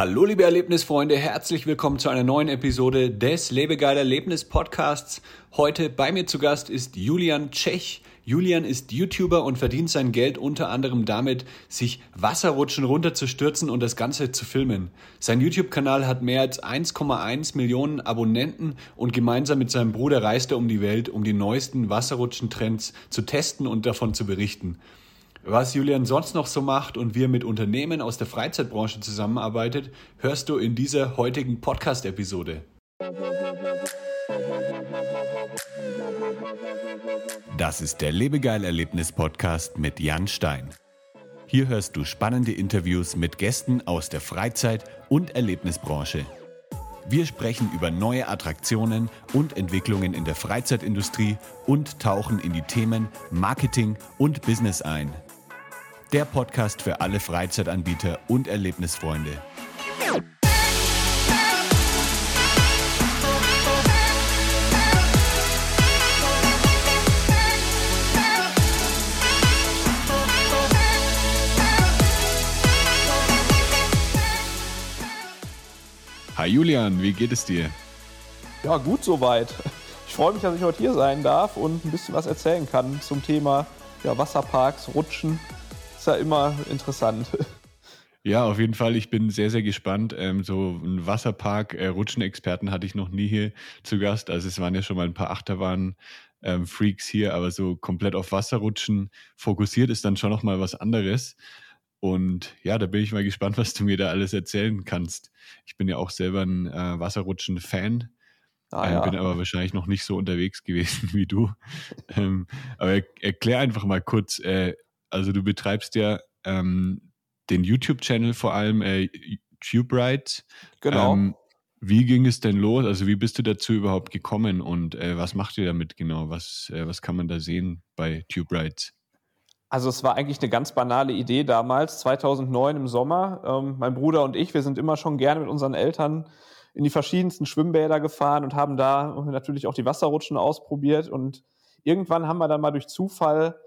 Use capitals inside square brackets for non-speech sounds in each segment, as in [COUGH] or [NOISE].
Hallo liebe Erlebnisfreunde, herzlich willkommen zu einer neuen Episode des Lebegeil Erlebnis Podcasts. Heute bei mir zu Gast ist Julian Tschech. Julian ist YouTuber und verdient sein Geld unter anderem damit, sich Wasserrutschen runterzustürzen und das Ganze zu filmen. Sein YouTube-Kanal hat mehr als 1,1 Millionen Abonnenten und gemeinsam mit seinem Bruder reist er um die Welt, um die neuesten Wasserrutschentrends zu testen und davon zu berichten. Was Julian sonst noch so macht und wie er mit Unternehmen aus der Freizeitbranche zusammenarbeitet, hörst du in dieser heutigen Podcast-Episode. Das ist der Lebegeil-Erlebnis-Podcast mit Jan Stein. Hier hörst du spannende Interviews mit Gästen aus der Freizeit- und Erlebnisbranche. Wir sprechen über neue Attraktionen und Entwicklungen in der Freizeitindustrie und tauchen in die Themen Marketing und Business ein. Der Podcast für alle Freizeitanbieter und Erlebnisfreunde. Hi Julian, wie geht es dir? Ja, gut soweit. Ich freue mich, dass ich heute hier sein darf und ein bisschen was erzählen kann zum Thema ja, Wasserparks, Rutschen ist ja immer interessant. Ja, auf jeden Fall. Ich bin sehr, sehr gespannt. Ähm, so ein Wasserpark, äh, Rutschenexperten hatte ich noch nie hier zu Gast. Also es waren ja schon mal ein paar Achterbahn-Freaks ähm, hier, aber so komplett auf Wasserrutschen fokussiert ist dann schon noch mal was anderes. Und ja, da bin ich mal gespannt, was du mir da alles erzählen kannst. Ich bin ja auch selber ein äh, Wasserrutschen-Fan. Ah, ähm, ja. Bin aber wahrscheinlich noch nicht so unterwegs [LAUGHS] gewesen wie du. ähm, aber er, erklär einfach mal kurz, äh, also du betreibst ja ähm, den YouTube-Channel vor allem, äh, TubeRight. Genau. Ähm, wie ging es denn los? Also wie bist du dazu überhaupt gekommen und äh, was macht ihr damit genau? Was, äh, was kann man da sehen bei TubeRights? Also es war eigentlich eine ganz banale Idee damals, 2009 im Sommer. Ähm, mein Bruder und ich, wir sind immer schon gerne mit unseren Eltern in die verschiedensten Schwimmbäder gefahren und haben da natürlich auch die Wasserrutschen ausprobiert. Und irgendwann haben wir dann mal durch Zufall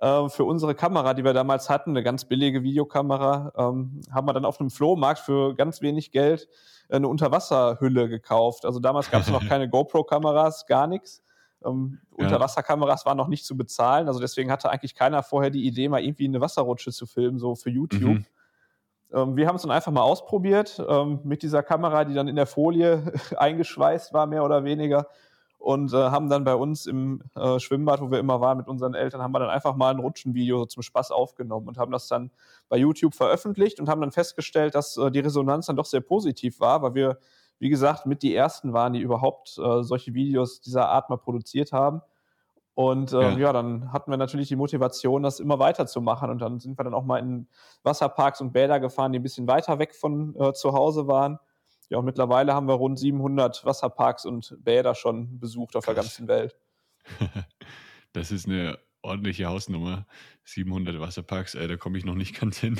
äh, für unsere Kamera, die wir damals hatten, eine ganz billige Videokamera, ähm, haben wir dann auf einem Flohmarkt für ganz wenig Geld eine Unterwasserhülle gekauft. Also damals gab es noch [LAUGHS] keine GoPro-Kameras, gar nichts. Ähm, ja. Unterwasserkameras waren noch nicht zu bezahlen. Also deswegen hatte eigentlich keiner vorher die Idee, mal irgendwie eine Wasserrutsche zu filmen, so für YouTube. Mhm. Ähm, wir haben es dann einfach mal ausprobiert ähm, mit dieser Kamera, die dann in der Folie [LAUGHS] eingeschweißt war, mehr oder weniger und äh, haben dann bei uns im äh, Schwimmbad, wo wir immer waren mit unseren Eltern, haben wir dann einfach mal ein Rutschenvideo so zum Spaß aufgenommen und haben das dann bei YouTube veröffentlicht und haben dann festgestellt, dass äh, die Resonanz dann doch sehr positiv war, weil wir, wie gesagt, mit die ersten waren, die überhaupt äh, solche Videos dieser Art mal produziert haben. Und äh, ja. ja. dann hatten wir natürlich die Motivation, das immer weiterzumachen. Und dann sind wir dann auch mal in Wasserparks und Bäder gefahren, die ein bisschen weiter weg von äh, zu Hause waren ja, und mittlerweile haben wir rund 700 Wasserparks und Bäder schon besucht auf Krass. der ganzen Welt. [LAUGHS] Das ist eine ordentliche Hausnummer. 700 Wasserparks, äh, da komme ich noch nicht ganz hin.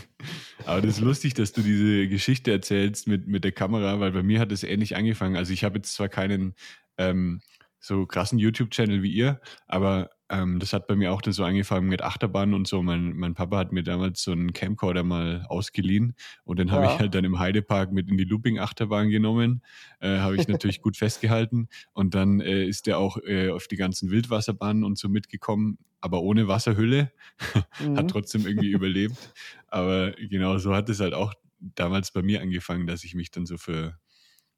Aber das ist lustig, dass du diese Geschichte erzählst mit, mit der Kamera, weil bei mir hat es ähnlich angefangen. Also ich habe jetzt zwar keinen ähm, so krassen YouTube-Channel wie ihr, aber ähm, das hat bei mir auch dann so angefangen mit Achterbahn und so. Mein, mein Papa hat mir damals so einen Camcorder mal ausgeliehen und den ja. habe ich halt dann im Heidepark mit in die Looping-Achterbahn genommen. Äh, habe ich natürlich gut festgehalten und dann äh, ist der auch äh, auf die ganzen Wildwasserbahnen und so mitgekommen, aber ohne Wasserhülle. [LAUGHS] mhm. Hat trotzdem irgendwie [LAUGHS] überlebt. Aber genau so hat es halt auch damals bei mir angefangen, dass ich mich dann so für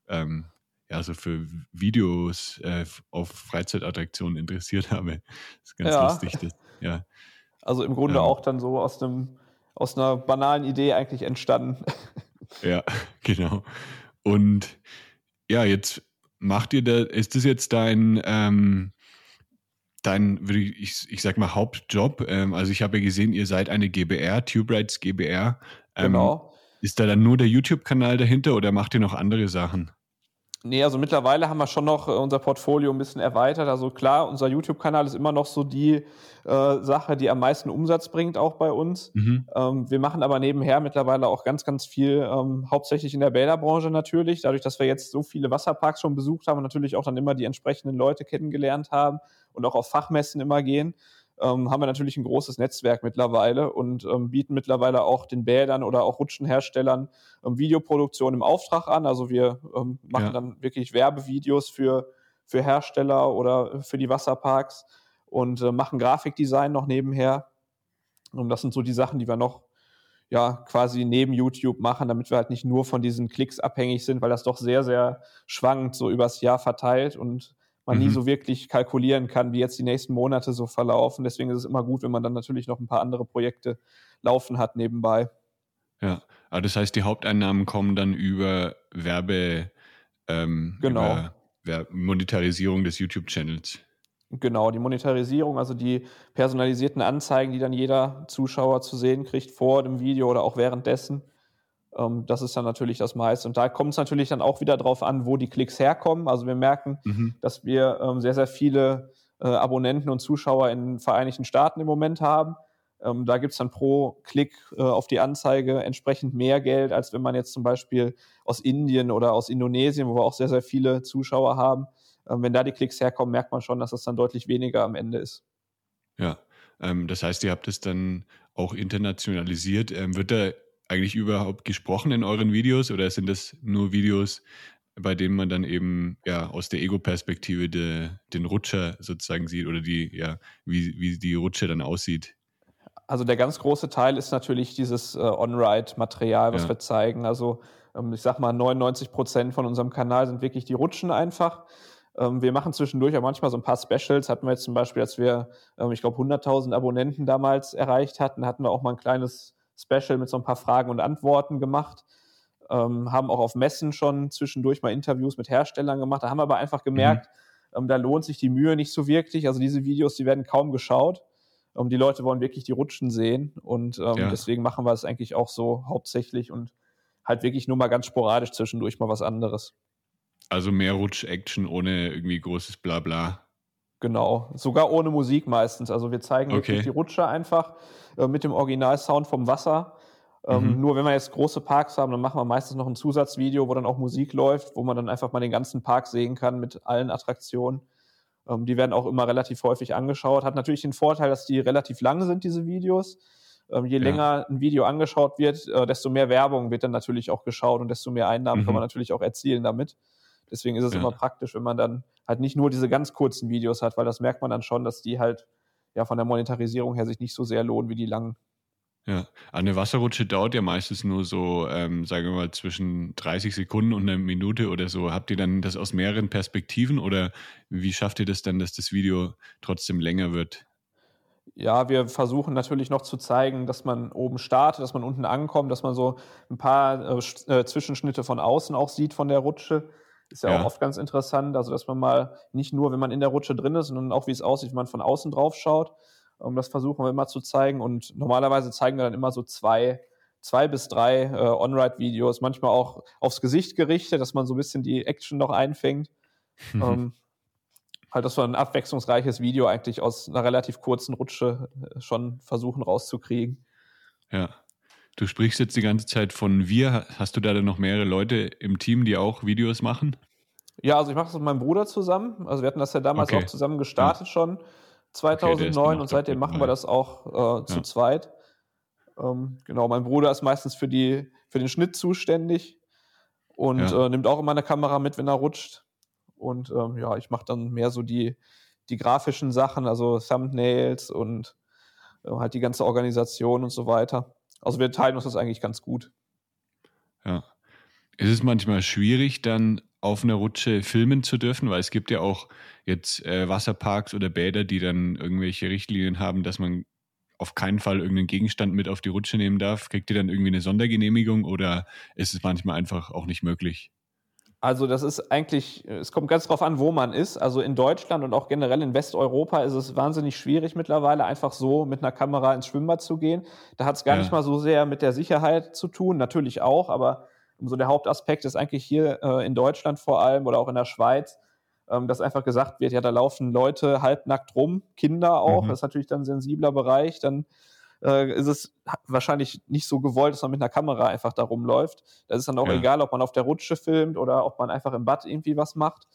ähm, ja, so für Videos äh, auf Freizeitattraktionen interessiert [LAUGHS] habe. Das ist ganz ja. lustig. Das, ja. Also im Grunde ähm, auch dann so aus, dem, aus einer banalen Idee eigentlich entstanden. [LAUGHS] Ja, [LAUGHS] genau. Und ja, jetzt macht ihr da, ist das jetzt dein, ähm, dein, würde ich, ich sag mal, Hauptjob? Ähm, also ich habe ja gesehen, ihr seid eine GBR, Tube Rights GBR. Ähm, genau. Ist da dann nur der YouTube-Kanal dahinter oder macht ihr noch andere Sachen? Nee, also mittlerweile haben wir schon noch äh, unser Portfolio ein bisschen erweitert. Also klar, unser YouTube-Kanal ist immer noch so die äh, Sache, die am meisten Umsatz bringt, auch bei uns. Mhm. Ähm, wir machen aber nebenher mittlerweile auch ganz, ganz viel, ähm, hauptsächlich in der Bäderbranche natürlich. Dadurch, dass wir jetzt so viele Wasserparks schon besucht haben und natürlich auch dann immer die entsprechenden Leute kennengelernt haben und auch auf Fachmessen immer gehen, ähm, haben wir natürlich ein großes Netzwerk mittlerweile und ähm, bieten mittlerweile auch den Bädern oder auch Rutschenherstellern ähm, Videoproduktion im Auftrag an. Also wir ähm, machen ja. dann wirklich Werbevideos für, für Hersteller oder für die Wasserparks und äh, machen Grafikdesign noch nebenher. Und das sind so die Sachen, die wir noch ja quasi neben YouTube machen, damit wir halt nicht nur von diesen Klicks abhängig sind, weil das doch sehr, sehr schwankt, so übers Jahr verteilt und man mhm. nie so wirklich kalkulieren kann, wie jetzt die nächsten Monate so verlaufen. Deswegen ist es immer gut, wenn man dann natürlich noch ein paar andere Projekte laufen hat nebenbei. Ja, aber das heißt, die Haupteinnahmen kommen dann über Werbe, ähm, genau. über Monetarisierung des YouTube-Channels. Genau, die Monetarisierung, also die personalisierten Anzeigen, die dann jeder Zuschauer zu sehen kriegt vor dem Video oder auch währenddessen. Ähm, das ist dann natürlich das meiste. Und da kommt es natürlich dann auch wieder darauf an, wo die Klicks herkommen. Also wir merken, mhm. dass wir ähm, sehr, sehr viele äh, Abonnenten und Zuschauer in den Vereinigten Staaten im Moment haben. Ähm, da gibt es dann pro Klick äh, auf die Anzeige entsprechend mehr Geld, als wenn man jetzt zum Beispiel aus Indien oder aus Indonesien, wo wir auch sehr, sehr viele Zuschauer haben, ähm, wenn da die Klicks herkommen, merkt man schon, dass das dann deutlich weniger am Ende ist. Ja, ähm, das heißt, ihr habt es dann auch internationalisiert. Ähm, wird da eigentlich überhaupt gesprochen in euren Videos oder sind das nur Videos, bei denen man dann eben ja aus der Ego-Perspektive de, den Rutscher sozusagen sieht oder die, ja, wie, wie die Rutsche dann aussieht? Also der ganz große Teil ist natürlich dieses äh, On-Ride-Material, was ja. wir zeigen. Also ähm, ich sag mal, 99 Prozent von unserem Kanal sind wirklich die Rutschen einfach. Ähm, wir machen zwischendurch auch manchmal so ein paar Specials. Hatten wir jetzt zum Beispiel, als wir, ähm, ich glaube, 100.000 Abonnenten damals erreicht hatten, hatten wir auch mal ein kleines Special mit so ein paar Fragen und Antworten gemacht. Ähm, haben auch auf Messen schon zwischendurch mal Interviews mit Herstellern gemacht. Da haben wir aber einfach gemerkt, mhm. ähm, da lohnt sich die Mühe nicht so wirklich. Also diese Videos, die werden kaum geschaut. Ähm, die Leute wollen wirklich die Rutschen sehen und ähm, ja. deswegen machen wir es eigentlich auch so hauptsächlich und halt wirklich nur mal ganz sporadisch zwischendurch mal was anderes. Also mehr Rutsch-Action ohne irgendwie großes Blabla. Genau, sogar ohne Musik meistens. Also wir zeigen okay. wirklich die Rutsche einfach äh, mit dem Originalsound vom Wasser. Ähm, mhm. Nur wenn wir jetzt große Parks haben, dann machen wir meistens noch ein Zusatzvideo, wo dann auch Musik läuft, wo man dann einfach mal den ganzen Park sehen kann mit allen Attraktionen. Ähm, die werden auch immer relativ häufig angeschaut. Hat natürlich den Vorteil, dass die relativ lang sind, diese Videos. Ähm, je ja. länger ein Video angeschaut wird, äh, desto mehr Werbung wird dann natürlich auch geschaut und desto mehr Einnahmen mhm. kann man natürlich auch erzielen damit. Deswegen ist es ja. immer praktisch, wenn man dann halt nicht nur diese ganz kurzen Videos hat, weil das merkt man dann schon, dass die halt ja von der Monetarisierung her sich nicht so sehr lohnen wie die langen. Ja, eine Wasserrutsche dauert ja meistens nur so, ähm, sagen wir mal, zwischen 30 Sekunden und einer Minute oder so. Habt ihr dann das aus mehreren Perspektiven oder wie schafft ihr das dann, dass das Video trotzdem länger wird? Ja, wir versuchen natürlich noch zu zeigen, dass man oben startet, dass man unten ankommt, dass man so ein paar äh, äh Zwischenschnitte von außen auch sieht von der Rutsche. Ist ja, ja, auch oft ganz interessant, also dass man mal nicht nur, wenn man in der Rutsche drin ist, sondern auch, wie es aussieht, wenn man von außen drauf schaut. Um, das versuchen wir immer zu zeigen. Und normalerweise zeigen wir dann immer so zwei, zwei bis drei äh, On-Ride-Videos, manchmal auch aufs Gesicht gerichtet, dass man so ein bisschen die Action noch einfängt. Mhm. [LAUGHS] Um, halt, dass wir ein abwechslungsreiches Video eigentlich aus einer relativ kurzen Rutsche äh, schon versuchen rauszukriegen. Ja. Du sprichst jetzt die ganze Zeit von wir. Hast du da dann noch mehrere Leute im Team, die auch Videos machen? Ja, also ich mache das mit meinem Bruder zusammen. Also wir hatten das ja damals okay. auch zusammen gestartet ja. schon, 2009 okay, und seitdem machen wir das auch äh, zu ja. zweit. Ähm, genau, mein Bruder ist meistens für, die, für den Schnitt zuständig und ja. äh, nimmt auch immer eine Kamera mit, wenn er rutscht. Und ähm, ja, ich mache dann mehr so die, die grafischen Sachen, also Thumbnails und äh, halt die ganze Organisation und so weiter. Also wir teilen uns das eigentlich ganz gut. Ja. Ist es manchmal schwierig, dann auf einer Rutsche filmen zu dürfen, weil es gibt ja auch jetzt äh, Wasserparks oder Bäder, die dann irgendwelche Richtlinien haben, dass man auf keinen Fall irgendeinen Gegenstand mit auf die Rutsche nehmen darf. Kriegt ihr dann irgendwie eine Sondergenehmigung oder ist es manchmal einfach auch nicht möglich? Also das ist eigentlich, es kommt ganz drauf an, wo man ist. Also in Deutschland und auch generell in Westeuropa ist es wahnsinnig schwierig mittlerweile einfach so mit einer Kamera ins Schwimmbad zu gehen. Da hat es gar ja. nicht mal so sehr mit der Sicherheit zu tun, natürlich auch, aber so der Hauptaspekt ist eigentlich hier äh, in Deutschland vor allem oder auch in der Schweiz, ähm, dass einfach gesagt wird, ja, da laufen Leute halbnackt rum, Kinder auch, mhm. das ist natürlich dann ein sensibler Bereich, dann äh, ist es wahrscheinlich nicht so gewollt, dass man mit einer Kamera einfach da rumläuft. Das ist dann auch ja. egal, ob man auf der Rutsche filmt oder ob man einfach im Bad irgendwie was macht.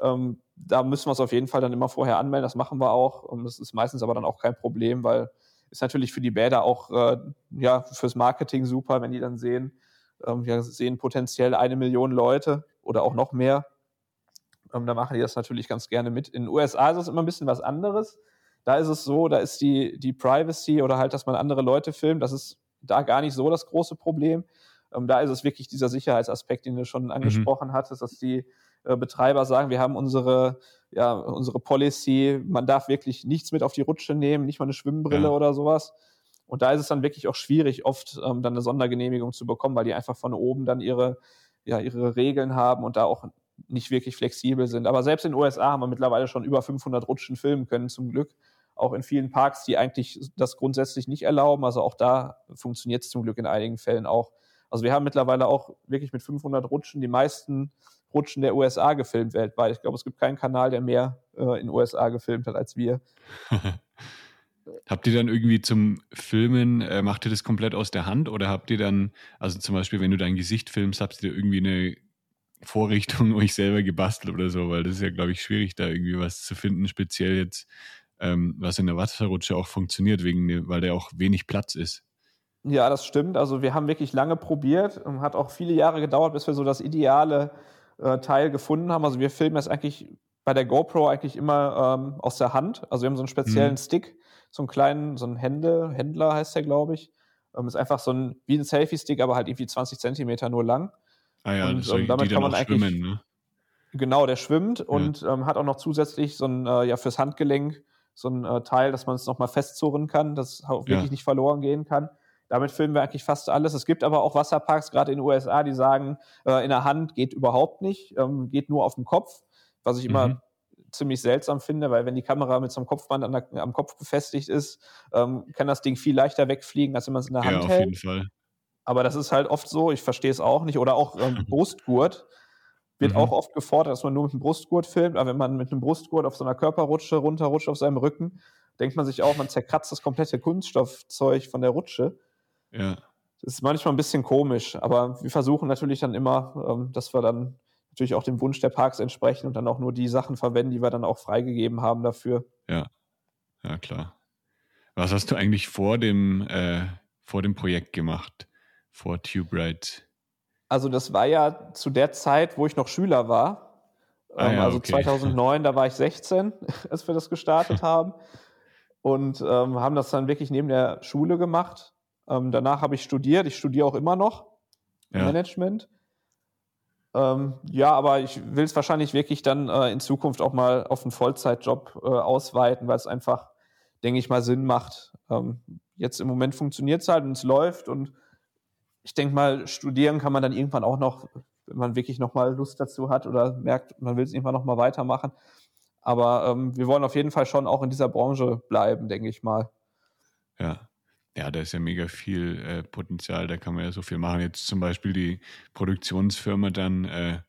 Ähm, da müssen wir es auf jeden Fall dann immer vorher anmelden. Das machen wir auch. Und das ist meistens aber dann auch kein Problem, weil ist natürlich für die Bäder auch äh, ja fürs Marketing super, wenn die dann sehen, ähm, wir sehen potenziell eine Million Leute oder auch noch mehr. Ähm, da machen die das natürlich ganz gerne mit. In den USA ist es immer ein bisschen was anderes. Da ist es so, da ist die, die Privacy oder halt, dass man andere Leute filmt, das ist da gar nicht so das große Problem. Ähm, da ist es wirklich dieser Sicherheitsaspekt, den du schon mhm. angesprochen mhm. hattest, dass die äh, Betreiber sagen, wir haben unsere, ja, unsere Policy, man darf wirklich nichts mit auf die Rutsche nehmen, nicht mal eine Schwimmbrille ja. oder sowas. Und da ist es dann wirklich auch schwierig, oft ähm, dann eine Sondergenehmigung zu bekommen, weil die einfach von oben dann ihre, ja, ihre Regeln haben und da auch nicht wirklich flexibel sind. Aber selbst in den USA haben wir mittlerweile schon über 500 Rutschen filmen können, zum Glück. Auch in vielen Parks, die eigentlich das grundsätzlich nicht erlauben. Also auch da funktioniert es zum Glück in einigen Fällen auch. Also wir haben mittlerweile auch wirklich mit 500 Rutschen die meisten Rutschen der USA gefilmt weltweit. Ich glaube, es gibt keinen Kanal, der mehr äh, in USA gefilmt hat als wir. [LAUGHS] habt ihr dann irgendwie zum Filmen, äh, macht ihr das komplett aus der Hand oder habt ihr dann, also zum Beispiel, wenn du dein Gesicht filmst, habt ihr irgendwie eine Vorrichtung euch selber gebastelt oder so? Weil das ist ja, glaube ich, schwierig, da irgendwie was zu finden, speziell jetzt, ähm, was in der Wasserrutsche auch funktioniert, wegen, weil der auch wenig Platz ist. Ja, das stimmt. Also wir haben wirklich lange probiert und hat auch viele Jahre gedauert, bis wir so das ideale äh, Teil gefunden haben. Also wir filmen das eigentlich bei der GoPro eigentlich immer ähm, aus der Hand. Also wir haben so einen speziellen mhm. Stick, so einen kleinen, so einen Hände, Händler heißt der, glaube ich. Ähm, ist einfach so ein, wie ein Selfie-Stick, aber halt irgendwie 20 Zentimeter nur lang. Ah ja, und, ähm, damit kann man eigentlich, schwimmen, ne? Genau, der schwimmt ja. und ähm, hat auch noch zusätzlich so ein, äh, ja, fürs Handgelenk so ein äh, Teil, dass man es nochmal festzurren kann, dass auch wirklich ja. nicht verloren gehen kann. Damit filmen wir eigentlich fast alles. Es gibt aber auch Wasserparks, gerade in den USA, die sagen, äh, in der Hand geht überhaupt nicht, ähm, geht nur auf dem Kopf, was ich immer mhm. ziemlich seltsam finde, weil wenn die Kamera mit so einem Kopfband der, am Kopf befestigt ist, ähm, kann das Ding viel leichter wegfliegen, als wenn man es in der Hand ja, auf hält. Jeden Fall. Aber das ist halt oft so, ich verstehe es auch nicht. Oder auch ähm, [LAUGHS] Brustgurt wird mhm. auch oft gefordert, dass man nur mit dem Brustgurt filmt. Aber wenn man mit einem Brustgurt auf so einer Körperrutsche runterrutscht auf seinem Rücken, denkt man sich auch, man zerkratzt das komplette Kunststoffzeug von der Rutsche. Ja. Das ist manchmal ein bisschen komisch, aber wir versuchen natürlich dann immer, ähm, dass wir dann natürlich auch dem Wunsch der Parks entsprechen und dann auch nur die Sachen verwenden, die wir dann auch freigegeben haben dafür. Ja, ja klar. Was hast du eigentlich vor dem, äh, vor dem Projekt gemacht, vor TubeRight? Also das war ja zu der Zeit, wo ich noch Schüler war. Ah, ähm, ja, also okay. 2009, da war ich 16, [LAUGHS] als wir das gestartet haben. Und ähm, haben das dann wirklich neben der Schule gemacht. Ähm, danach habe ich studiert. Ich studiere auch immer noch ja. Management. Ähm, ja, aber ich will es wahrscheinlich wirklich dann äh, in Zukunft auch mal auf einen Vollzeitjob äh, ausweiten, weil es einfach, denke ich mal, Sinn macht. Ähm, jetzt im Moment funktioniert es halt und es läuft und ich denke mal, studieren kann man dann irgendwann auch noch, wenn man wirklich noch mal Lust dazu hat oder merkt, man will es irgendwann noch mal weitermachen. Aber ähm, wir wollen auf jeden Fall schon auch in dieser Branche bleiben, denke ich mal. Ja. Ja, da ist ja mega viel äh, Potenzial, da kann man ja so viel machen. Jetzt zum Beispiel die Produktionsfirma dann, äh,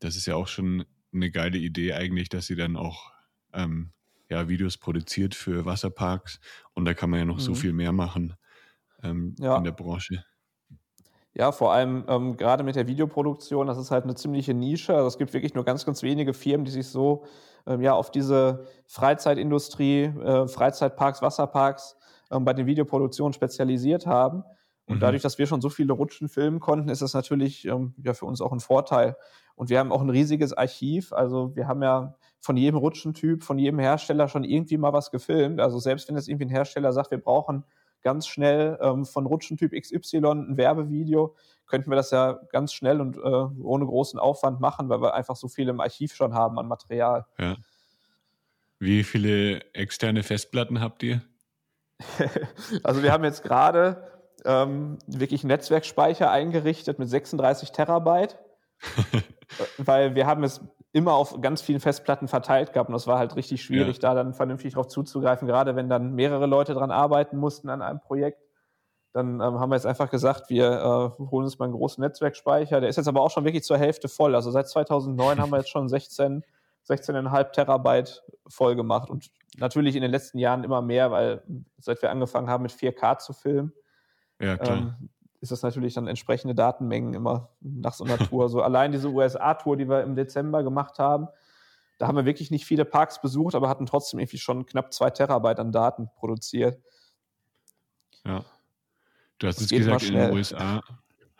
das ist ja auch schon eine geile Idee eigentlich, dass sie dann auch ähm, ja, Videos produziert für Wasserparks und da kann man ja noch mhm. so viel mehr machen ähm, ja. in der Branche. Ja, vor allem ähm, gerade mit der Videoproduktion, das ist halt eine ziemliche Nische. Also es gibt wirklich nur ganz, ganz wenige Firmen, die sich so ähm, ja, auf diese Freizeitindustrie, äh, Freizeitparks, Wasserparks ähm, bei den Videoproduktionen spezialisiert haben. Und mhm. dadurch, dass wir schon so viele Rutschen filmen konnten, ist das natürlich ähm, ja für uns auch ein Vorteil. Und wir haben auch ein riesiges Archiv. Also wir haben ja von jedem Rutschentyp, von jedem Hersteller schon irgendwie mal was gefilmt. Also selbst wenn jetzt irgendwie ein Hersteller sagt, wir brauchen ganz schnell ähm, von Rutschentyp XY ein Werbevideo, könnten wir das ja ganz schnell und äh, ohne großen Aufwand machen, weil wir einfach so viel im Archiv schon haben an Material. Ja. Wie viele externe Festplatten habt ihr? [LAUGHS] also wir haben jetzt gerade ähm, wirklich Netzwerkspeicher eingerichtet mit 36 Terabyte, [LAUGHS] weil wir haben es immer auf ganz vielen Festplatten verteilt gehabt und das war halt richtig schwierig, ja. da dann vernünftig drauf zuzugreifen, gerade wenn dann mehrere Leute dran arbeiten mussten an einem Projekt. Dann ähm, haben wir jetzt einfach gesagt, wir äh, holen uns mal einen großen Netzwerkspeicher. Der ist jetzt aber auch schon wirklich zur Hälfte voll. Also seit 2009 haben wir jetzt schon 16 16,5 Terabyte voll gemacht und natürlich in den letzten Jahren immer mehr, weil seit wir angefangen haben mit 4K zu filmen, ja, ähm, ist das natürlich dann entsprechende Datenmengen immer nach so einer Tour. so allein diese USA-Tour, die wir im Dezember gemacht haben, Da haben wir wirklich nicht viele Parks besucht, aber hatten trotzdem irgendwie schon knapp zwei Terabyte an Daten produziert. Ja. Du hast es gesagt, in den USA.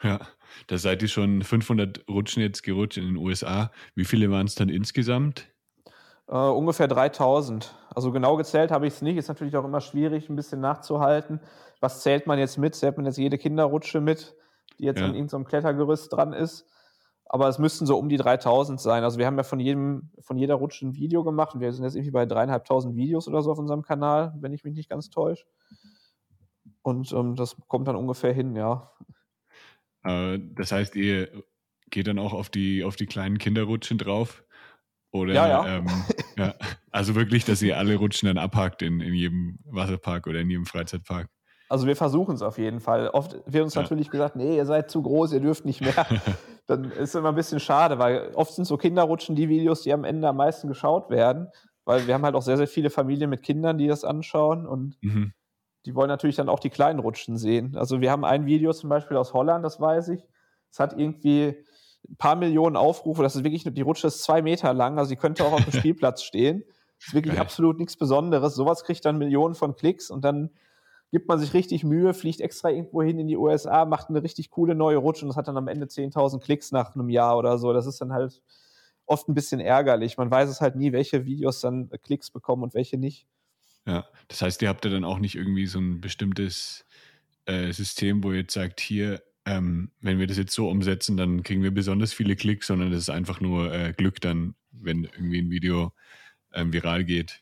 Ja, da seid ihr schon 500 Rutschen jetzt gerutscht in den USA. Wie viele waren es dann insgesamt? Uh, ungefähr 3000. Also genau gezählt habe ich es nicht. Ist natürlich auch immer schwierig, ein bisschen nachzuhalten. Was zählt man jetzt mit? Zählt man jetzt jede Kinderrutsche mit, die jetzt ja. an irgendeinem Klettergerüst dran ist? Aber es müssten so um die 3000 sein. Also wir haben ja von jedem, von jeder Rutsche ein Video gemacht wir sind jetzt irgendwie bei dreieinhalbtausend Videos oder so auf unserem Kanal, wenn ich mich nicht ganz täusche. Und ähm, das kommt dann ungefähr hin, ja. Äh, das heißt, ihr geht dann auch auf die, auf die kleinen Kinderrutschen drauf? Oder, ja, ja. Ähm, ja. Also wirklich, dass ihr alle Rutschen dann abhakt in, in jedem Wasserpark oder in jedem Freizeitpark. Also wir versuchen es auf jeden Fall. Oft wird uns ja. natürlich gesagt, nee, ihr seid zu groß, ihr dürft nicht mehr. [LAUGHS] Dann ist es immer ein bisschen schade, weil oft sind so Kinderrutschen die Videos, die am Ende am meisten geschaut werden. Weil wir haben halt auch sehr, sehr viele Familien mit Kindern, die das anschauen und mhm. die wollen natürlich dann auch die kleinen Rutschen sehen. Also wir haben ein Video zum Beispiel aus Holland, das weiß ich. Es hat irgendwie ein paar Millionen Aufrufe. Das ist wirklich, die Rutsche ist zwei Meter lang, also sie könnte auch auf dem [LAUGHS] Spielplatz stehen. Das ist wirklich Geil. absolut nichts Besonderes. Sowas kriegt dann Millionen von Klicks und dann gibt man sich richtig Mühe, fliegt extra irgendwo hin in die USA, macht eine richtig coole neue Rutsche und das hat dann am Ende 10.000 Klicks nach einem Jahr oder so. Das ist dann halt oft ein bisschen ärgerlich. Man weiß es halt nie, welche Videos dann Klicks bekommen und welche nicht. Ja, das heißt, ihr habt ja dann auch nicht irgendwie so ein bestimmtes äh, System, wo ihr jetzt sagt, hier, ähm, wenn wir das jetzt so umsetzen, dann kriegen wir besonders viele Klicks, sondern das ist einfach nur äh, Glück dann, wenn irgendwie ein Video ähm, viral geht.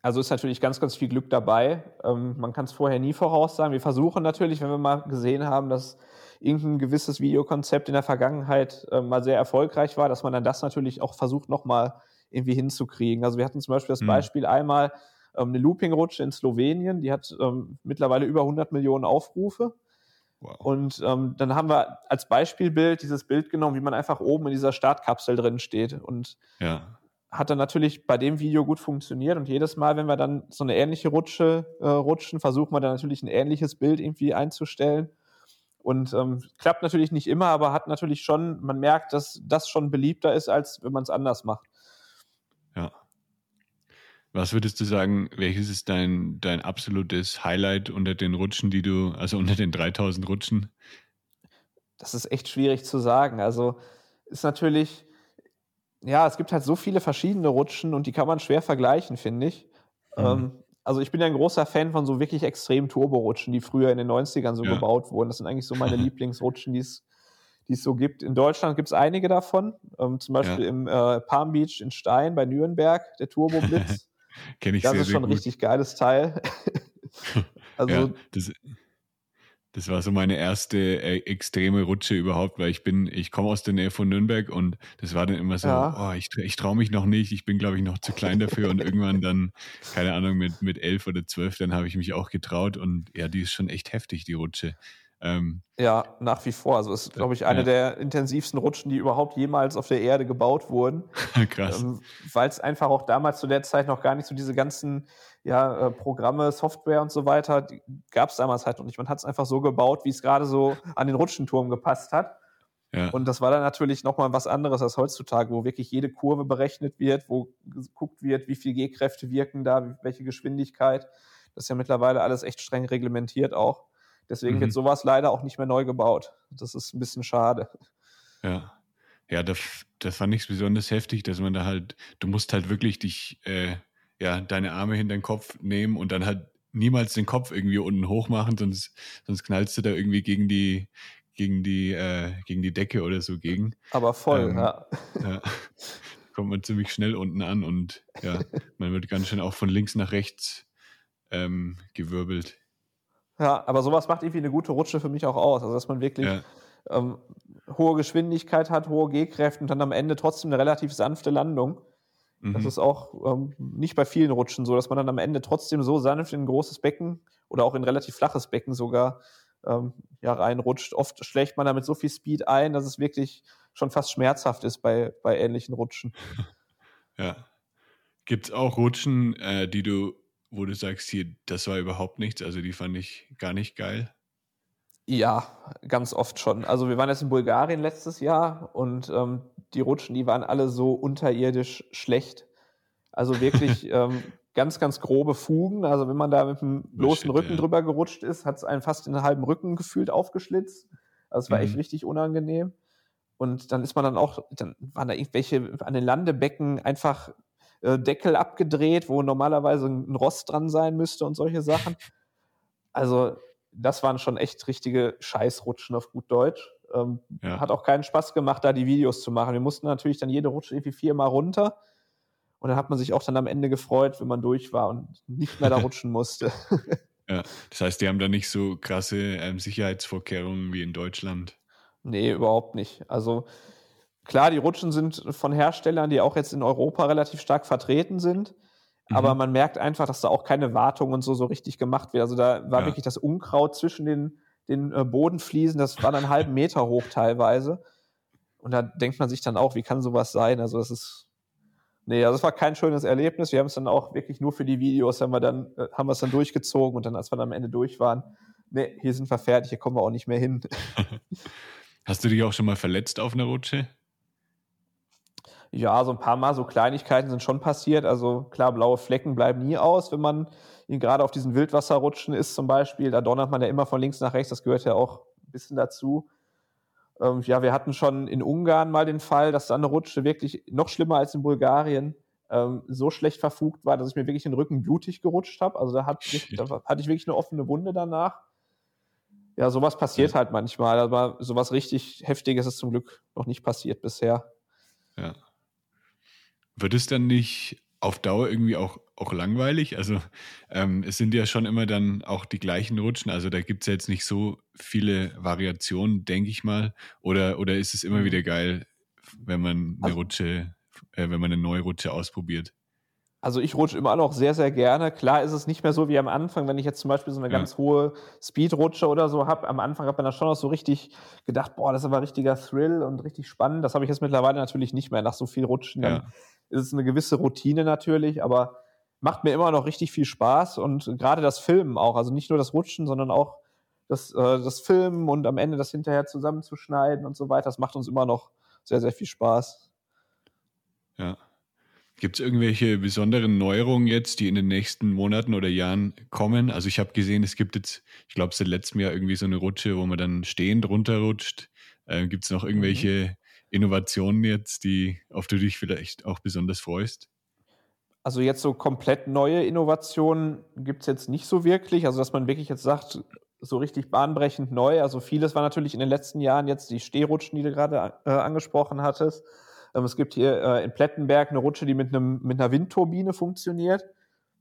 Also ist natürlich ganz, ganz viel Glück dabei. Ähm, man kann es vorher nie voraussagen. Wir versuchen natürlich, wenn wir mal gesehen haben, dass irgendein gewisses Videokonzept in der Vergangenheit äh, mal sehr erfolgreich war, dass man dann das natürlich auch versucht, nochmal irgendwie hinzukriegen. Also wir hatten zum Beispiel das mhm. Beispiel einmal ähm, eine Looping-Rutsche in Slowenien, die hat ähm, mittlerweile über 100 Millionen Aufrufe. Wow. Und ähm, dann haben wir als Beispielbild dieses Bild genommen, wie man einfach oben in dieser Startkapsel drin steht. Und ja. hat dann natürlich bei dem Video gut funktioniert. Und jedes Mal, wenn wir dann so eine ähnliche Rutsche äh, rutschen, versuchen wir dann natürlich ein ähnliches Bild irgendwie einzustellen. Und ähm, klappt natürlich nicht immer, aber hat natürlich schon, man merkt, dass das schon beliebter ist, als wenn man es anders macht. Was würdest du sagen, welches ist dein, dein absolutes Highlight unter den Rutschen, die du, also unter den 3000 Rutschen? Das ist echt schwierig zu sagen. Also ist natürlich, ja, es gibt halt so viele verschiedene Rutschen und die kann man schwer vergleichen, finde ich. Mhm. Ähm, also ich bin ja ein großer Fan von so wirklich extremen Turborutschen, die früher in den 90ern so ja. gebaut wurden. Das sind eigentlich so meine [LAUGHS] Lieblingsrutschen, die es die es so gibt. In Deutschland gibt es einige davon, ähm, zum Beispiel ja. im äh, Palm Beach in Stein bei Nürnberg, der Turbo Blitz. [LAUGHS] Kenne ich das sehr, ist schon ein richtig geiles Teil. [LAUGHS] also ja, das, das, war so meine erste äh, extreme Rutsche überhaupt, weil ich bin, ich komme aus der Nähe von Nürnberg und das war dann immer so, ja. oh, ich, ich traue mich noch nicht, ich bin, glaube ich, noch zu klein dafür und irgendwann dann, keine Ahnung, mit, mit elf oder zwölf, dann habe ich mich auch getraut und ja, die ist schon echt heftig, die Rutsche. Ähm, ja, nach wie vor. Also es ist, glaube ich, eine ja. der intensivsten Rutschen, die überhaupt jemals auf der Erde gebaut wurden. [LAUGHS] Krass. Ähm, Weil es einfach auch damals zu der Zeit noch gar nicht so diese ganzen ja, äh, Programme, Software und so weiter, gab es damals halt noch nicht. Man hat es einfach so gebaut, wie es gerade so an den Rutschenturm gepasst hat. Ja. Und das war dann natürlich nochmal was anderes als heutzutage, wo wirklich jede Kurve berechnet wird, wo geguckt wird, wie viel G-Kräfte wirken da, welche Geschwindigkeit. Das ist ja mittlerweile alles echt streng reglementiert auch. Deswegen mhm. wird sowas leider auch nicht mehr neu gebaut. Das ist ein bisschen schade. Ja. Ja, das, das fand ich besonders heftig, dass man da halt, du musst halt wirklich dich, äh, ja, deine Arme hinter den Kopf nehmen und dann halt niemals den Kopf irgendwie unten hoch machen, sonst, sonst knallst du da irgendwie gegen die, gegen die, äh, gegen die Decke oder so gegen. Aber voll, ähm, ja. ja. Kommt man ziemlich schnell unten an und ja, man wird ganz schön auch von links nach rechts ähm, gewirbelt. Ja, aber sowas macht irgendwie eine gute Rutsche für mich auch aus. Also, dass man wirklich ja. ähm, hohe Geschwindigkeit hat, hohe G-Kräfte und dann am Ende trotzdem eine relativ sanfte Landung. Mhm. Das ist auch ähm, nicht bei vielen Rutschen so, dass man dann am Ende trotzdem so sanft in ein großes Becken oder auch in ein relativ flaches Becken sogar ähm, ja, reinrutscht. Oft schlägt man damit so viel Speed ein, dass es wirklich schon fast schmerzhaft ist bei, bei ähnlichen Rutschen. [LAUGHS] Ja. Gibt es auch Rutschen, äh, die du wo du sagst, hier, das war überhaupt nichts, also die fand ich gar nicht geil? Ja, ganz oft schon. Also wir waren jetzt in Bulgarien letztes Jahr und ähm, die Rutschen, die waren alle so unterirdisch schlecht. Also wirklich [LAUGHS] ähm, ganz, ganz grobe Fugen. Also wenn man da mit dem bloßen Shit, Rücken ja. drüber gerutscht ist, hat es einen fast in den halben Rücken gefühlt aufgeschlitzt. Also es war mhm. echt richtig unangenehm. Und dann ist man dann auch, dann waren da irgendwelche an den Landebecken einfach äh, Deckel abgedreht, wo normalerweise ein Rost dran sein müsste und solche Sachen. Also das waren schon echt richtige Scheißrutschen auf gut Deutsch. Ähm, ja. Hat auch keinen Spaß gemacht, da die Videos zu machen. Wir mussten natürlich dann jede Rutsche irgendwie viermal runter. Und dann hat man sich auch dann am Ende gefreut, wenn man durch war und nicht mehr da [LAUGHS] rutschen musste. [LAUGHS] ja, das heißt, die haben da nicht so krasse ähm, Sicherheitsvorkehrungen wie in Deutschland. Nee, überhaupt nicht. Also klar, die Rutschen sind von Herstellern, die auch jetzt in Europa relativ stark vertreten sind. Mhm. Aber man merkt einfach, dass da auch keine Wartung und so so richtig gemacht wird. Also da war ja. wirklich das Unkraut zwischen den, den äh, Bodenfliesen, das war dann einen halben Meter hoch teilweise. Und da denkt man sich dann auch, wie kann sowas sein? Also das ist, nee, also es war kein schönes Erlebnis. Wir haben es dann auch wirklich nur für die Videos, haben wir dann, äh, haben wir es dann durchgezogen und dann, als wir dann am Ende durch waren, nee, hier sind wir fertig, hier kommen wir auch nicht mehr hin. [LAUGHS] Hast du dich auch schon mal verletzt auf einer Rutsche? Ja, so ein paar Mal so Kleinigkeiten sind schon passiert. Also klar, blaue Flecken bleiben nie aus, wenn man gerade auf diesen Wildwasserrutschen ist zum Beispiel. Da donnert man ja immer von links nach rechts. Das gehört ja auch ein bisschen dazu. Ähm, ja, wir hatten schon in Ungarn mal den Fall, dass da eine Rutsche wirklich noch schlimmer als in Bulgarien ähm, so schlecht verfugt war, dass ich mir wirklich den Rücken blutig gerutscht habe. Also da, hat, da hatte ich wirklich eine offene Wunde danach. Ja, sowas passiert halt manchmal, aber sowas richtig Heftiges ist zum Glück noch nicht passiert bisher. Ja. Wird es dann nicht auf Dauer irgendwie auch, auch langweilig? Also ähm, es sind ja schon immer dann auch die gleichen Rutschen. Also da gibt es ja jetzt nicht so viele Variationen, denke ich mal. Oder, oder ist es immer mhm. wieder geil, wenn man eine also, Rutsche, äh, wenn man eine neue Rutsche ausprobiert? Also ich rutsche immer noch sehr, sehr gerne. Klar ist es nicht mehr so wie am Anfang, wenn ich jetzt zum Beispiel so eine ja. ganz hohe Speedrutsche oder so habe. Am Anfang hat man da schon noch so richtig gedacht, boah, das ist aber richtiger Thrill und richtig spannend. Das habe ich jetzt mittlerweile natürlich nicht mehr nach so viel Rutschen. Dann ja. ist es eine gewisse Routine natürlich, aber macht mir immer noch richtig viel Spaß und gerade das Filmen auch. Also nicht nur das Rutschen, sondern auch das, äh, das Filmen und am Ende das hinterher zusammenzuschneiden und so weiter. Das macht uns immer noch sehr, sehr viel Spaß. Ja. Gibt es irgendwelche besonderen Neuerungen jetzt, die in den nächsten Monaten oder Jahren kommen? Also ich habe gesehen, es gibt jetzt, ich glaube, seit letztem Jahr irgendwie so eine Rutsche, wo man dann stehend runterrutscht. Äh, gibt es noch irgendwelche mhm. Innovationen jetzt, die, auf die du dich vielleicht auch besonders freust? Also jetzt so komplett neue Innovationen gibt es jetzt nicht so wirklich. Also dass man wirklich jetzt sagt, so richtig bahnbrechend neu. Also vieles war natürlich in den letzten Jahren jetzt die Stehrutschen, die du gerade äh, angesprochen hattest. Ähm, es gibt hier äh, in Plettenberg eine Rutsche, die mit, einem, mit einer Windturbine funktioniert,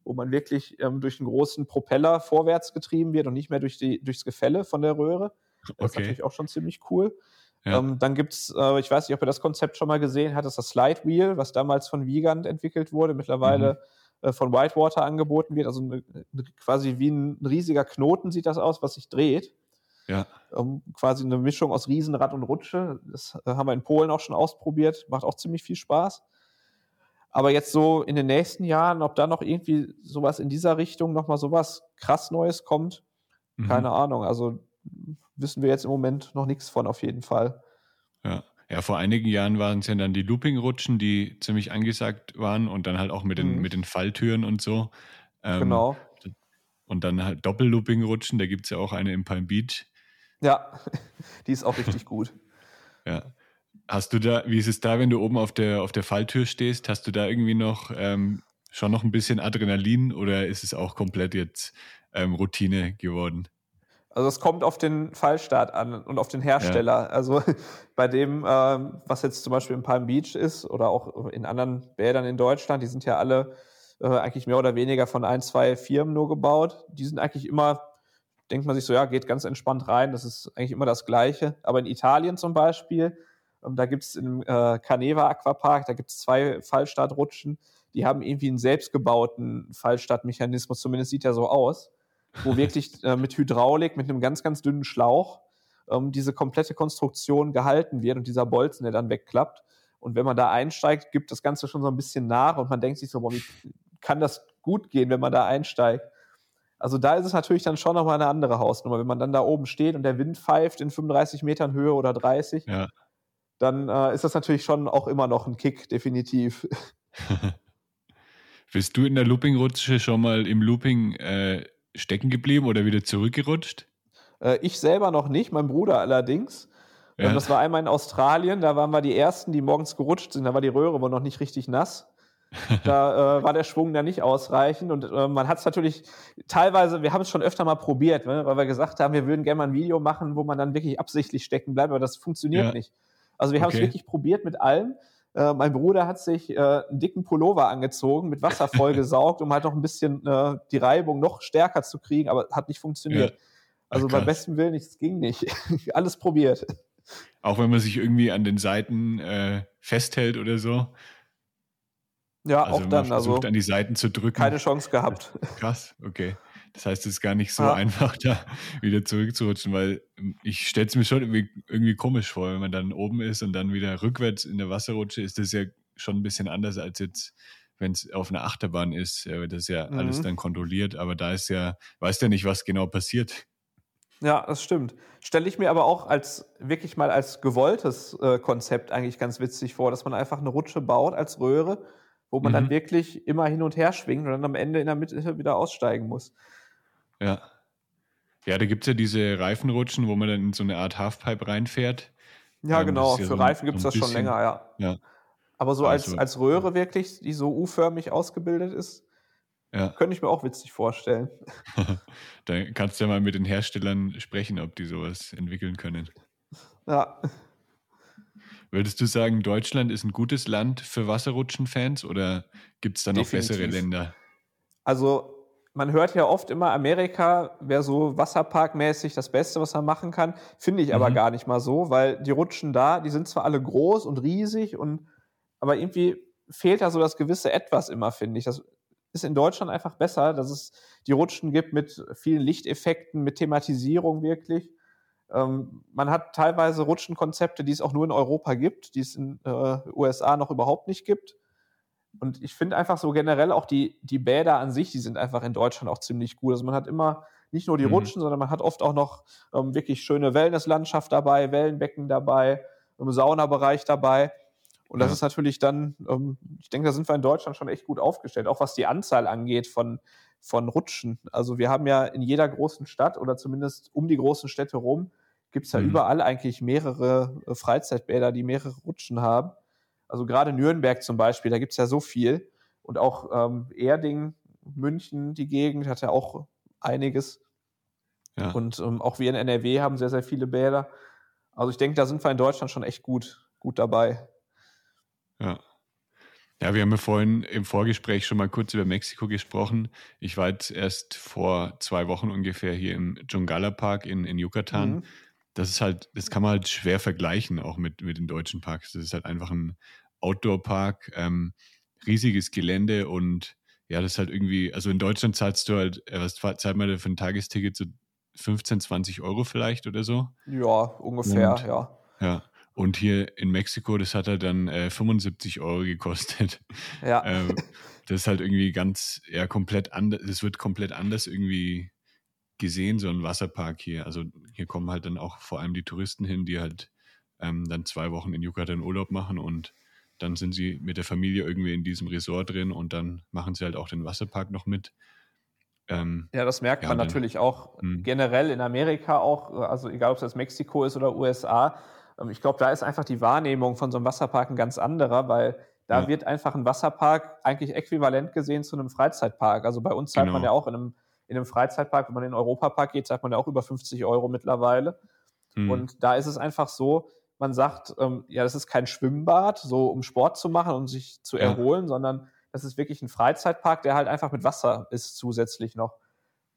wo man wirklich ähm, durch einen großen Propeller vorwärts getrieben wird und nicht mehr durch die, durchs Gefälle von der Röhre. Das okay. ist natürlich auch schon ziemlich cool. Ja. Ähm, dann gibt es, äh, ich weiß nicht, ob ihr das Konzept schon mal gesehen habt, das ist das Slide Wheel, was damals von Wiegand entwickelt wurde, mittlerweile mhm. äh, von Whitewater angeboten wird. Also eine, eine, quasi wie ein riesiger Knoten sieht das aus, was sich dreht. Ja. Um, quasi eine Mischung aus Riesenrad und Rutsche. Das äh, haben wir in Polen auch schon ausprobiert. Macht auch ziemlich viel Spaß. Aber jetzt so in den nächsten Jahren, ob da noch irgendwie sowas in dieser Richtung, nochmal sowas krass Neues kommt, mhm. keine Ahnung. Also wissen wir jetzt im Moment noch nichts von auf jeden Fall. Ja. Ja, vor einigen Jahren waren es ja dann die Looping-Rutschen, die ziemlich angesagt waren und dann halt auch mit den, mhm. mit den Falltüren und so. Ähm, genau. Und dann halt Doppel-Looping-Rutschen, da gibt es ja auch eine in Palm Beach. Ja, [LAUGHS] die ist auch richtig gut. [LAUGHS] Ja. Hast du da, wie ist es da, wenn du oben auf der, auf der Falltür stehst? Hast du da irgendwie noch ähm, schon noch ein bisschen Adrenalin oder ist es auch komplett jetzt ähm, Routine geworden? Also es kommt auf den Fallstart an und auf den Hersteller. Ja. Also [LAUGHS] bei dem, ähm, was jetzt zum Beispiel in Palm Beach ist oder auch in anderen Bädern in Deutschland, die sind ja alle äh, eigentlich mehr oder weniger von ein, zwei Firmen nur gebaut. Die sind eigentlich immer denkt man sich so, ja, geht ganz entspannt rein, das ist eigentlich immer das Gleiche. Aber in Italien zum Beispiel, ähm, da gibt es im äh, Caneva Aquapark, da gibt es zwei Fallstartrutschen, die haben irgendwie einen selbstgebauten Fallstartmechanismus, zumindest sieht er so aus, wo [LAUGHS] wirklich äh, mit Hydraulik, mit einem ganz, ganz dünnen Schlauch ähm, diese komplette Konstruktion gehalten wird und dieser Bolzen, der dann wegklappt. Und wenn man da einsteigt, gibt das Ganze schon so ein bisschen nach und man denkt sich so, boah, wie kann das gut gehen, wenn man da einsteigt? Also da ist es natürlich dann schon nochmal eine andere Hausnummer. Wenn man dann da oben steht und der Wind pfeift in 35 Metern Höhe oder 30, ja. dann äh, ist das natürlich schon auch immer noch ein Kick, definitiv. [LAUGHS] Bist du in der Looping-Rutsche schon mal im Looping äh, stecken geblieben oder wieder zurückgerutscht? Äh, ich selber noch nicht, mein Bruder allerdings. Ähm, ja. Das war einmal in Australien, da waren wir die Ersten, die morgens gerutscht sind. Da war die Röhre aber noch nicht richtig nass. Da äh, war der Schwung da nicht ausreichend und äh, man hat es natürlich teilweise, wir haben es schon öfter mal probiert, ne, weil wir gesagt haben, wir würden gerne mal ein Video machen, wo man dann wirklich absichtlich stecken bleibt, aber das funktioniert ja. nicht. Also wir haben es wirklich probiert mit allem. Äh, mein Bruder hat sich äh, einen dicken Pullover angezogen, mit Wasser [LAUGHS] vollgesaugt, um halt noch ein bisschen äh, die Reibung noch stärker zu kriegen, aber hat nicht funktioniert. Ja. Also Ach, beim besten Willen, es ging nicht. [LAUGHS] Alles probiert. Auch wenn man sich irgendwie an den Seiten äh, festhält oder so. Ja, also auch dann. Versucht also an die Seiten zu drücken. Keine Chance gehabt. [LAUGHS] Krass, okay. Das heißt, es ist gar nicht so ja. einfach, da wieder zurückzurutschen, weil ähm, ich stelle es mir schon irgendwie, irgendwie, komisch vor, wenn man dann oben ist und dann wieder rückwärts in der Wasserrutsche, ist das ja schon ein bisschen anders als jetzt, wenn es auf einer Achterbahn ist. Das ist ja mhm. alles dann kontrolliert, aber da ist ja, weiß ja nicht, was genau passiert. Ja, das stimmt. Stelle ich mir aber auch als wirklich mal als gewolltes äh, Konzept eigentlich ganz witzig vor, dass man einfach eine Rutsche baut als Röhre, wo man mhm. dann wirklich immer hin und her schwingt und dann am Ende in der Mitte [LAUGHS] wieder aussteigen muss. Ja. Ja, da gibt es ja diese Reifenrutschen, wo man dann in so eine Art Halfpipe reinfährt. Ja, ähm, genau. Ja Für so Reifen gibt es das schon länger, ja. ja. Aber so also, als, als Röhre wirklich, die so U-förmig ausgebildet ist, ja. könnte ich mir auch witzig vorstellen. [LAUGHS] dann kannst du ja mal mit den Herstellern sprechen, ob die sowas entwickeln können. Ja. Würdest du sagen, Deutschland ist ein gutes Land für Wasserrutschen-Fans oder gibt es da noch Definitiv. bessere Länder? Also man hört ja oft immer, Amerika wäre so wasserparkmäßig das Beste, was man machen kann. Finde ich aber mhm. gar nicht mal so, weil die Rutschen da, die sind zwar alle groß und riesig und aber irgendwie fehlt da so das gewisse Etwas immer, finde ich. Das ist in Deutschland einfach besser, dass es die Rutschen gibt mit vielen Lichteffekten, mit Thematisierung wirklich. Ähm, man hat teilweise Rutschenkonzepte, die es auch nur in Europa gibt, die es in äh, USA noch überhaupt nicht gibt. Und ich finde einfach so generell auch die, die Bäder an sich, die sind einfach in Deutschland auch ziemlich gut. Also man hat immer nicht nur die mhm. Rutschen, sondern man hat oft auch noch ähm, wirklich schöne Wellnesslandschaft dabei, Wellenbecken dabei, im Saunabereich dabei. Und das ja. ist natürlich dann, ähm, ich denke, da sind wir in Deutschland schon echt gut aufgestellt, auch was die Anzahl angeht von, von Rutschen. Also wir haben ja in jeder großen Stadt oder zumindest um die großen Städte rum, gibt es ja mhm. überall eigentlich mehrere äh, Freizeitbäder, die mehrere Rutschen haben. Also gerade Nürnberg zum Beispiel, da gibt es ja so viel. Und auch ähm, Erding, München, die Gegend hat ja auch einiges. Ja. Und ähm, auch wir in NRW haben sehr, sehr viele Bäder. Also ich denke, da sind wir in Deutschland schon echt gut, gut dabei. Ja. Ja, wir haben ja vorhin im Vorgespräch schon mal kurz über Mexiko gesprochen. Ich war jetzt erst vor zwei Wochen ungefähr hier im Jungala Park in, in Yucatan. Mhm das ist halt, das kann man halt schwer vergleichen, auch mit, mit den deutschen Parks. Das ist halt einfach ein Outdoor-Park, ähm, riesiges Gelände und ja, das ist halt irgendwie, also in Deutschland zahlst du halt, äh, was zahlt man da für ein Tagesticket? So 15, 20 Euro vielleicht oder so? Ja, ungefähr, und, ja. Ja. Und hier in Mexiko, das hat halt dann äh, 75 Euro gekostet. Ja. [LAUGHS] ähm, das ist halt irgendwie ganz, ja, komplett anders, das wird komplett anders irgendwie gesehen, so ein Wasserpark hier. Also hier kommen halt dann auch vor allem die Touristen hin, die halt ähm, dann zwei Wochen in Yucatan Urlaub machen und dann sind sie mit der Familie irgendwie in diesem Resort drin und dann machen sie halt auch den Wasserpark noch mit. Ähm, ja, das merkt ja, man dann, natürlich auch mh. generell in Amerika auch, also egal ob es jetzt Mexiko ist oder USA. Ähm, ich glaube, da ist einfach die Wahrnehmung von so einem Wasserpark ein ganz anderer, weil da ja. wird einfach ein Wasserpark eigentlich äquivalent gesehen zu einem Freizeitpark. Also bei uns zahlt genau. man ja auch in einem in einem Freizeitpark, wenn man in den Europapark geht, sagt man ja auch über 50 Euro mittlerweile. Mhm. Und da ist es einfach so, man sagt, ähm, ja, das ist kein Schwimmbad, so um Sport zu machen und um sich zu ja. erholen, sondern das ist wirklich ein Freizeitpark, der halt einfach mit Wasser ist zusätzlich noch.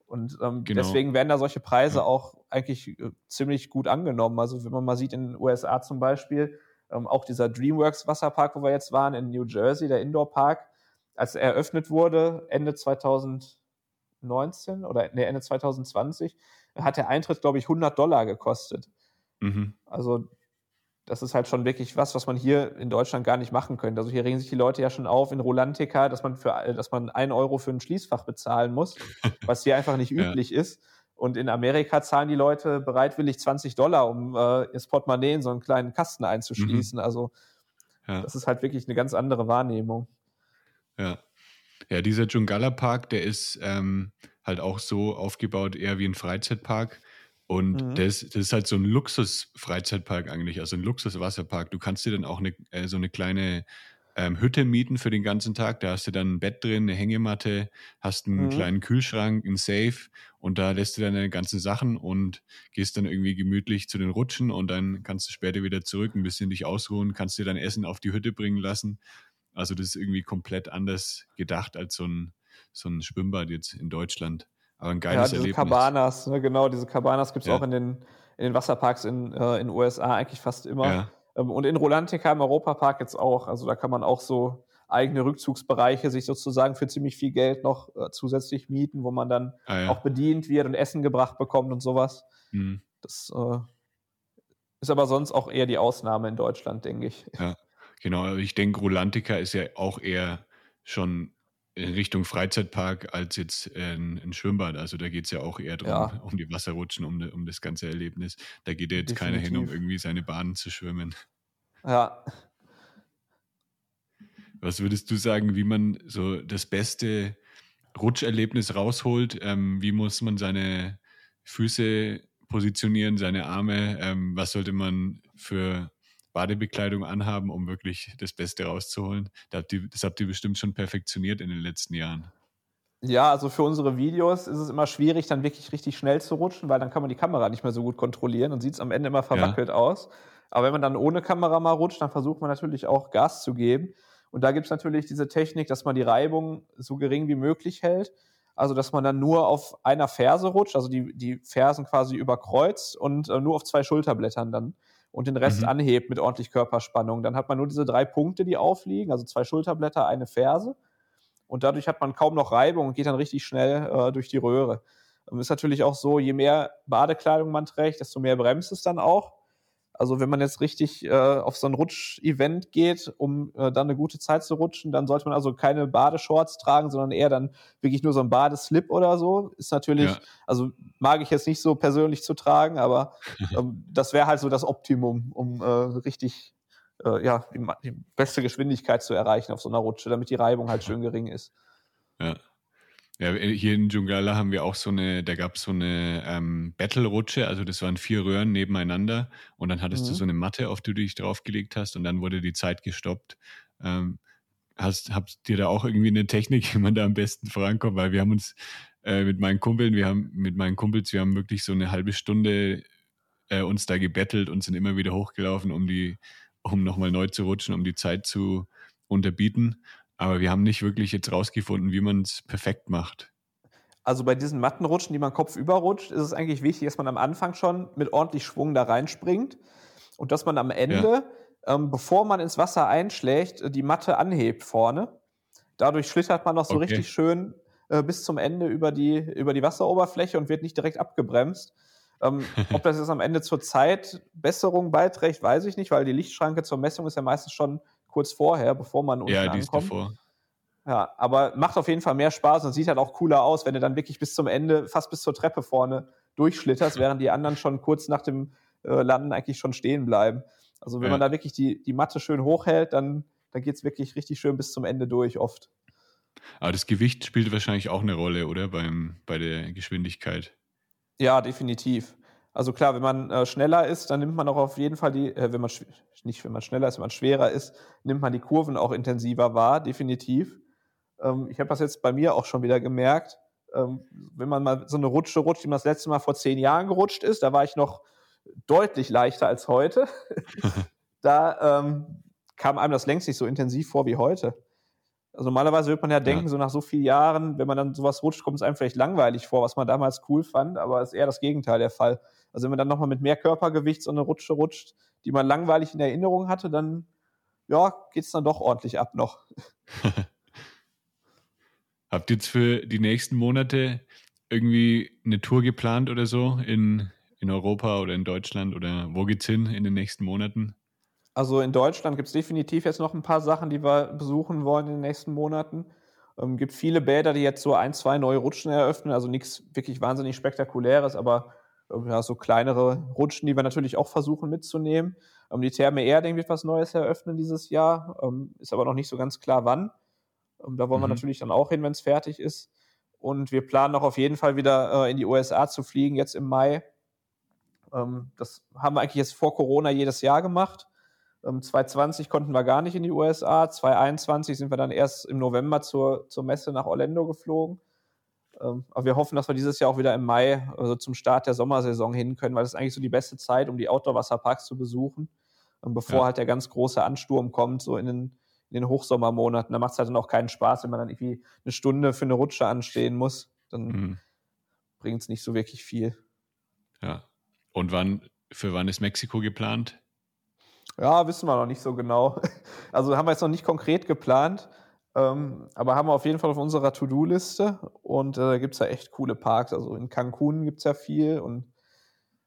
Und ähm, genau. deswegen werden da solche Preise ja. auch eigentlich äh, ziemlich gut angenommen. Also wenn man mal sieht in den USA zum Beispiel, ähm, auch dieser DreamWorks Wasserpark, wo wir jetzt waren, in New Jersey, der Indoor Park, als er eröffnet wurde, Ende 2000, 2019 oder nee, Ende 2020 hat der Eintritt, glaube ich, 100 Dollar gekostet. Mhm. Also das ist halt schon wirklich was, was man hier in Deutschland gar nicht machen könnte. Also hier regen sich die Leute ja schon auf in Rolantica, dass man für, dass man einen Euro für ein Schließfach bezahlen muss, [LAUGHS] was hier einfach nicht üblich ja. ist. Und in Amerika zahlen die Leute bereitwillig 20 Dollar, um äh, ihr Portemonnaie in so einen kleinen Kasten einzuschließen. Mhm. Also ja. das ist halt wirklich eine ganz andere Wahrnehmung. Ja. Ja, dieser Jungala Park, der ist ähm, halt auch so aufgebaut, eher wie ein Freizeitpark. Und mhm. das, das, ist halt so ein Luxus-Freizeitpark eigentlich, also ein Luxus-Wasserpark. Du kannst dir dann auch eine, äh, so eine kleine ähm, Hütte mieten für den ganzen Tag. Da hast du dann ein Bett drin, eine Hängematte, hast einen mhm. kleinen Kühlschrank, ein Safe und da lässt du deine ganzen Sachen und gehst dann irgendwie gemütlich zu den Rutschen und dann kannst du später wieder zurück, ein bisschen dich ausruhen, kannst dir dein Essen auf die Hütte bringen lassen. Also das ist irgendwie komplett anders gedacht als so ein, so ein Schwimmbad jetzt in Deutschland. Aber ein geiles ja, diese Erlebnis. Cabanas, ne, genau, diese Cabanas gibt es ja. auch in den, in den Wasserparks in äh, in USA eigentlich fast immer. Ja. Ähm, und in Rolantica im Europapark jetzt auch. Also da kann man auch so eigene Rückzugsbereiche sich sozusagen für ziemlich viel Geld noch äh, zusätzlich mieten, wo man dann ah, ja. auch bedient wird und Essen gebracht bekommt und sowas. Mhm. Das äh, ist aber sonst auch eher die Ausnahme in Deutschland, denke ich. Ja, genau. Ich denke, Rolantica ist ja auch eher schon in Richtung Freizeitpark als jetzt ein, ein Schwimmbad. Also da geht es ja auch eher darum, ja. um die Wasserrutschen, um, um das ganze Erlebnis. Da geht ja jetzt Definitiv. keiner hin, um irgendwie seine Bahnen zu schwimmen. Ja. Was würdest du sagen, wie man so das beste Rutscherlebnis rausholt? Ähm, wie muss man seine Füße positionieren, seine Arme? Ähm, was sollte man für Badebekleidung anhaben, um wirklich das Beste rauszuholen. Das habt, ihr, das habt ihr bestimmt schon perfektioniert in den letzten Jahren. Ja, also für unsere Videos ist es immer schwierig, dann wirklich richtig schnell zu rutschen, weil dann kann man die Kamera nicht mehr so gut kontrollieren und sieht es am Ende immer verwackelt ja. aus. Aber wenn man dann ohne Kamera mal rutscht, dann versucht man natürlich auch Gas zu geben. Und da gibt es natürlich diese Technik, dass man die Reibung so gering wie möglich hält. Also, dass man dann nur auf einer Ferse rutscht, also die, die Fersen quasi überkreuzt und äh, nur auf zwei Schulterblättern dann und den Rest mhm. anhebt mit ordentlich Körperspannung. Dann hat man nur diese drei Punkte, die aufliegen, also zwei Schulterblätter, eine Ferse. Und dadurch hat man kaum noch Reibung und geht dann richtig schnell äh, durch die Röhre. Und ist natürlich auch so, je mehr Badekleidung man trägt, desto mehr bremst es dann auch. Also wenn man jetzt richtig äh, auf so ein Rutsch-Event geht, um äh, dann eine gute Zeit zu rutschen, dann sollte man also keine Badeshorts tragen, sondern eher dann wirklich nur so ein Badeslip oder so. Ist natürlich, ja. also mag ich jetzt nicht so persönlich zu tragen, aber [LAUGHS] ähm, das wäre halt so das Optimum, um äh, richtig äh, ja, die, die beste Geschwindigkeit zu erreichen auf so einer Rutsche, damit die Reibung halt schön gering ist. Ja. Ja, hier in Jungala haben wir auch so eine, da gab es so eine ähm, Battle-Rutsche, also das waren vier Röhren nebeneinander und dann hattest mhm. du so eine Matte, auf die du dich draufgelegt hast und dann wurde die Zeit gestoppt. Ähm, hast, habt ihr da auch irgendwie eine Technik, [LAUGHS] wie man da am besten vorankommt? Weil wir haben uns äh, mit meinen Kumpeln, wir haben mit meinen Kumpels, wir haben wirklich so eine halbe Stunde äh, uns da gebettelt und sind immer wieder hochgelaufen, um die, um nochmal neu zu rutschen, um die Zeit zu unterbieten. Aber wir haben nicht wirklich jetzt rausgefunden, wie man es perfekt macht. Also bei diesen Mattenrutschen, die man kopfüber rutscht, ist es eigentlich wichtig, dass man am Anfang schon mit ordentlich Schwung da reinspringt und dass man am Ende, ja. ähm, bevor man ins Wasser einschlägt, die Matte anhebt vorne. Dadurch schlittert man noch so okay. richtig schön äh, bis zum Ende über die, über die Wasseroberfläche und wird nicht direkt abgebremst. Ähm, [LAUGHS] ob das jetzt am Ende zur Zeitbesserung beiträgt, weiß ich nicht, weil die Lichtschranke zur Messung ist ja meistens schon kurz vorher, bevor man unten ja, die ankommt. Ist davor. Ja, aber macht auf jeden Fall mehr Spaß und sieht halt auch cooler aus, wenn du dann wirklich bis zum Ende, fast bis zur Treppe vorne durchschlitterst, während die anderen schon kurz nach dem äh, Landen eigentlich schon stehen bleiben. Also wenn ja. man da wirklich die, die Matte schön hochhält, dann, dann geht es wirklich richtig schön bis zum Ende durch oft. Aber das Gewicht spielt wahrscheinlich auch eine Rolle, oder? Beim, bei der Geschwindigkeit. Ja, definitiv. Also klar, wenn man äh, schneller ist, dann nimmt man auch auf jeden Fall die, äh, wenn man nicht, wenn man schneller ist, wenn man schwerer ist, nimmt man die Kurven auch intensiver wahr, definitiv. Ähm, ich habe das jetzt bei mir auch schon wieder gemerkt. Ähm, wenn man mal so eine Rutsche rutscht, die man das letzte Mal vor zehn Jahren gerutscht ist, da war ich noch deutlich leichter als heute. [LAUGHS] da ähm, kam einem das längst nicht so intensiv vor wie heute. Also normalerweise wird man ja denken, ja. so nach so vielen Jahren, wenn man dann sowas rutscht, kommt es einem vielleicht langweilig vor, was man damals cool fand, aber es ist eher das Gegenteil der Fall. Also wenn man dann nochmal mit mehr Körpergewicht so eine Rutsche rutscht, die man langweilig in Erinnerung hatte, dann ja, geht es dann doch ordentlich ab noch. [LAUGHS] Habt ihr jetzt für die nächsten Monate irgendwie eine Tour geplant oder so in, in Europa oder in Deutschland oder wo geht's hin in den nächsten Monaten? Also in Deutschland gibt es definitiv jetzt noch ein paar Sachen, die wir besuchen wollen in den nächsten Monaten. Ähm, gibt viele Bäder, die jetzt so ein, zwei neue Rutschen eröffnen, also nichts wirklich wahnsinnig Spektakuläres, aber äh, ja, so kleinere Rutschen, die wir natürlich auch versuchen mitzunehmen. Ähm, die Therme Erding wird was Neues eröffnen dieses Jahr, ähm, ist aber noch nicht so ganz klar wann. Ähm, da wollen mhm. wir natürlich dann auch hin, wenn es fertig ist. Und wir planen auch auf jeden Fall wieder äh, in die USA zu fliegen, jetzt im Mai. Ähm, das haben wir eigentlich jetzt vor Corona jedes Jahr gemacht. 2020 konnten wir gar nicht in die USA. 2021 sind wir dann erst im November zur, zur Messe nach Orlando geflogen. Ähm, aber wir hoffen, dass wir dieses Jahr auch wieder im Mai, also zum Start der Sommersaison hin können, weil das ist eigentlich so die beste Zeit, um die Outdoor-Wasserparks zu besuchen. Und bevor ja. halt der ganz große Ansturm kommt, so in den, in den Hochsommermonaten, da macht es halt dann auch keinen Spaß, wenn man dann irgendwie eine Stunde für eine Rutsche anstehen muss. Dann mhm. bringt es nicht so wirklich viel. Ja. Und wann, für wann ist Mexiko geplant? Ja, wissen wir noch nicht so genau. [LAUGHS] Also haben wir jetzt noch nicht konkret geplant. Ähm, aber haben wir auf jeden Fall auf unserer To-Do-Liste und äh, da gibt es ja echt coole Parks. Also in Cancun gibt es ja viel und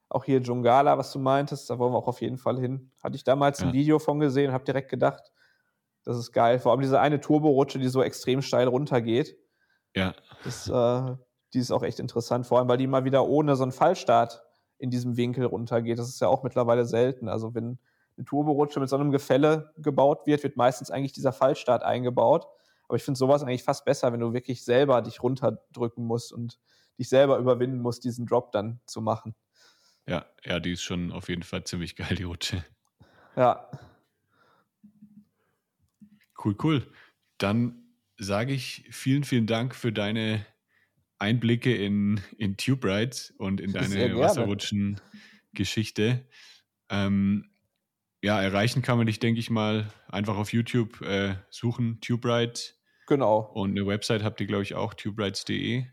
auch hier Jungala, was du meintest, da wollen wir auch auf jeden Fall hin. Hatte ich damals ja. ein Video von gesehen und habe direkt gedacht, das ist geil. Vor allem diese eine Turborutsche, die so extrem steil runtergeht. Ja. Das, äh, die ist auch echt interessant, vor allem, weil die mal wieder ohne so einen Fallstart in diesem Winkel runtergeht. Das ist ja auch mittlerweile selten. Also wenn eine Turborutsche mit so einem Gefälle gebaut wird, wird meistens eigentlich dieser Fallstart eingebaut. Aber ich finde sowas eigentlich fast besser, wenn du wirklich selber dich runterdrücken musst und dich selber überwinden musst, diesen Drop dann zu machen. Ja, ja, die ist schon auf jeden Fall ziemlich geil, die Rutsche. Ja. Cool, cool. Dann sage ich vielen, vielen Dank für deine Einblicke in, in Tube Rides und in deine Wasserrutschen-Geschichte. Ähm, ja, erreichen kann man dich, denke ich mal, einfach auf YouTube äh, suchen, Tube Rides. Genau. Und eine Website habt ihr, glaube ich, auch, tuberides.de.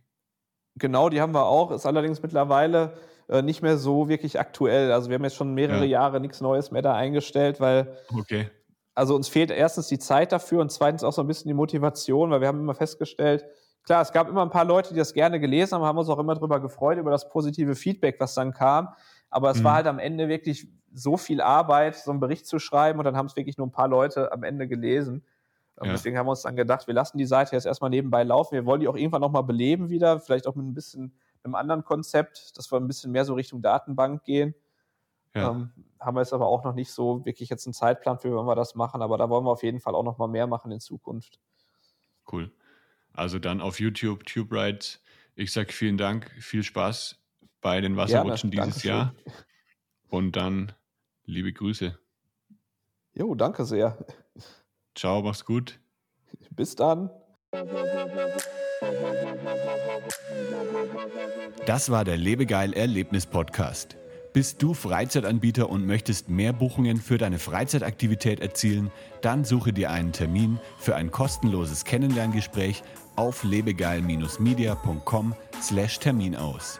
Genau, die haben wir auch. Ist allerdings mittlerweile äh, nicht mehr so wirklich aktuell. Also wir haben jetzt schon mehrere ja. Jahre nichts Neues mehr da eingestellt, weil okay. also uns fehlt erstens die Zeit dafür und zweitens auch so ein bisschen die Motivation, weil wir haben immer festgestellt, klar, es gab immer ein paar Leute, die das gerne gelesen haben, haben uns auch immer darüber gefreut, über das positive Feedback, was dann kam. Aber es mhm. war halt am Ende wirklich so viel Arbeit, so einen Bericht zu schreiben und dann haben es wirklich nur ein paar Leute am Ende gelesen. Ja. Deswegen haben wir uns dann gedacht, wir lassen die Seite jetzt erstmal nebenbei laufen. Wir wollen die auch irgendwann nochmal beleben wieder, vielleicht auch mit ein bisschen einem anderen Konzept, dass wir ein bisschen mehr so Richtung Datenbank gehen. Ja. Ähm, haben wir jetzt aber auch noch nicht so wirklich jetzt einen Zeitplan für, wenn wir das machen, aber da wollen wir auf jeden Fall auch nochmal mehr machen in Zukunft. Cool. Also dann auf YouTube, TubeRide. Ich sage vielen Dank, viel Spaß bei den Wasserrutschen Gerne, dieses Jahr. Und dann liebe Grüße. Jo, danke sehr. Ciao, mach's gut. Bis dann. Das war der Lebegeil Erlebnis Podcast. Bist du Freizeitanbieter und möchtest mehr Buchungen für deine Freizeitaktivität erzielen? Dann suche dir einen Termin für ein kostenloses Kennenlerngespräch auf lebegeil-media.com/termin aus.